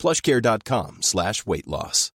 plushcare.com slash weight loss.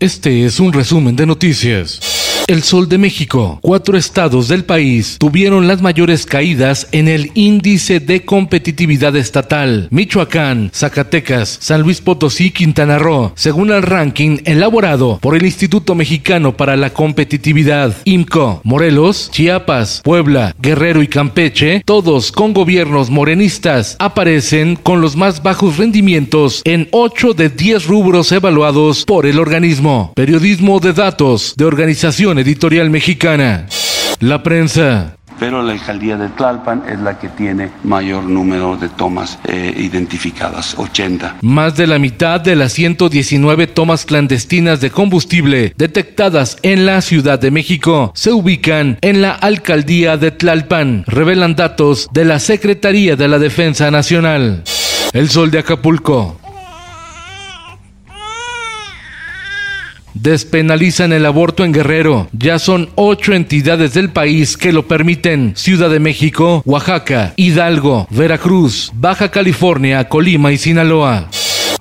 Este es un resumen de noticias. El Sol de México. Cuatro estados del país tuvieron las mayores caídas en el índice de competitividad estatal. Michoacán, Zacatecas, San Luis Potosí Quintana Roo, según el ranking elaborado por el Instituto Mexicano para la Competitividad, IMCO. Morelos, Chiapas, Puebla, Guerrero y Campeche, todos con gobiernos morenistas, aparecen con los más bajos rendimientos en 8 de 10 rubros evaluados por el organismo. Periodismo de datos de organizaciones editorial mexicana. La prensa. Pero la alcaldía de Tlalpan es la que tiene mayor número de tomas eh, identificadas, 80. Más de la mitad de las 119 tomas clandestinas de combustible detectadas en la Ciudad de México se ubican en la alcaldía de Tlalpan, revelan datos de la Secretaría de la Defensa Nacional. El Sol de Acapulco. Despenalizan el aborto en Guerrero. Ya son ocho entidades del país que lo permiten. Ciudad de México, Oaxaca, Hidalgo, Veracruz, Baja California, Colima y Sinaloa.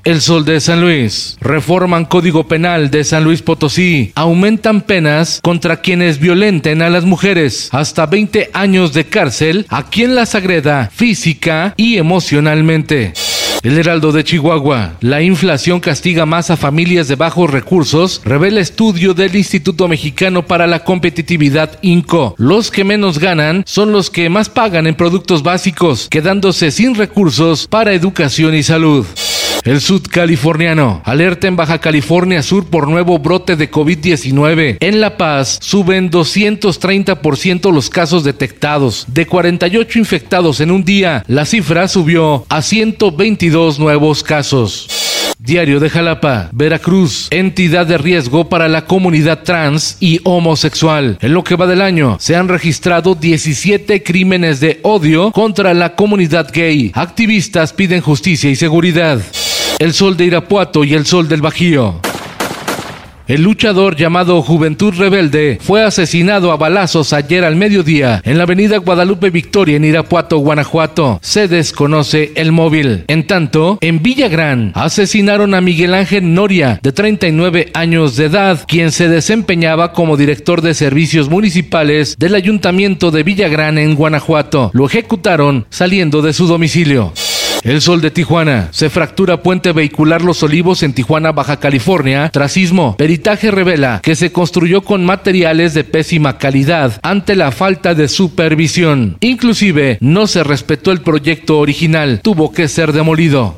El Sol de San Luis. Reforman Código Penal de San Luis Potosí. Aumentan penas contra quienes violenten a las mujeres. Hasta 20 años de cárcel a quien las agreda física y emocionalmente. El Heraldo de Chihuahua. La inflación castiga más a familias de bajos recursos, revela estudio del Instituto Mexicano para la Competitividad INCO. Los que menos ganan son los que más pagan en productos básicos, quedándose sin recursos para educación y salud. El sudcaliforniano. Alerta en Baja California Sur por nuevo brote de COVID-19. En La Paz suben 230% los casos detectados. De 48 infectados en un día, la cifra subió a 122 nuevos casos. Diario de Jalapa, Veracruz, entidad de riesgo para la comunidad trans y homosexual. En lo que va del año, se han registrado 17 crímenes de odio contra la comunidad gay. Activistas piden justicia y seguridad. El sol de Irapuato y el sol del Bajío. El luchador llamado Juventud Rebelde fue asesinado a balazos ayer al mediodía en la avenida Guadalupe Victoria en Irapuato, Guanajuato. Se desconoce el móvil. En tanto, en Villagrán asesinaron a Miguel Ángel Noria, de 39 años de edad, quien se desempeñaba como director de servicios municipales del ayuntamiento de Villagrán en Guanajuato. Lo ejecutaron saliendo de su domicilio. El sol de Tijuana. Se fractura puente vehicular Los Olivos en Tijuana, Baja California. Trasismo. Peritaje revela que se construyó con materiales de pésima calidad ante la falta de supervisión. Inclusive no se respetó el proyecto original. Tuvo que ser demolido.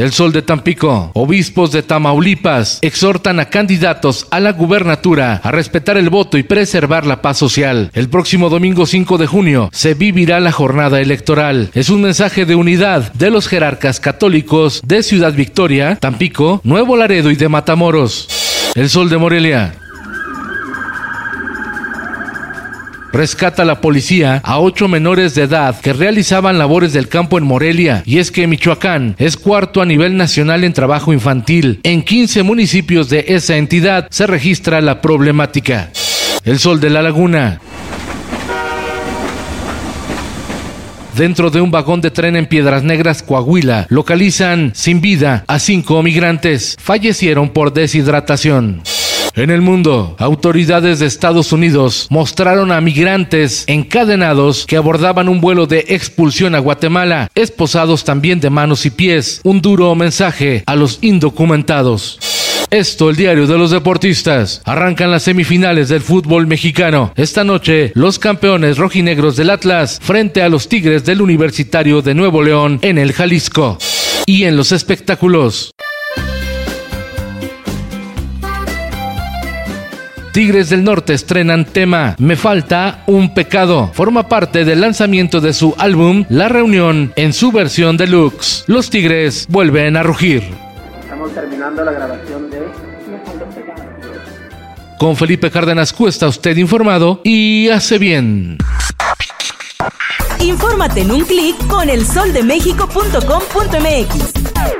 El Sol de Tampico. Obispos de Tamaulipas exhortan a candidatos a la gubernatura a respetar el voto y preservar la paz social. El próximo domingo 5 de junio se vivirá la jornada electoral. Es un mensaje de unidad de los jerarcas católicos de Ciudad Victoria, Tampico, Nuevo Laredo y de Matamoros. El Sol de Morelia. Rescata la policía a ocho menores de edad que realizaban labores del campo en Morelia. Y es que Michoacán es cuarto a nivel nacional en trabajo infantil. En 15 municipios de esa entidad se registra la problemática. El Sol de la Laguna. Dentro de un vagón de tren en Piedras Negras, Coahuila, localizan sin vida a cinco migrantes. Fallecieron por deshidratación. En el mundo, autoridades de Estados Unidos mostraron a migrantes encadenados que abordaban un vuelo de expulsión a Guatemala, esposados también de manos y pies. Un duro mensaje a los indocumentados. Esto, el diario de los deportistas. Arrancan las semifinales del fútbol mexicano. Esta noche, los campeones rojinegros del Atlas frente a los Tigres del Universitario de Nuevo León en el Jalisco. Y en los espectáculos. Tigres del Norte estrenan tema Me falta un pecado. Forma parte del lanzamiento de su álbum La Reunión en su versión deluxe. Los Tigres vuelven a rugir. Estamos terminando la grabación de Con Felipe Cárdenas Cuesta usted informado y hace bien. Infórmate en un clic con elsoldemexico.com.mx.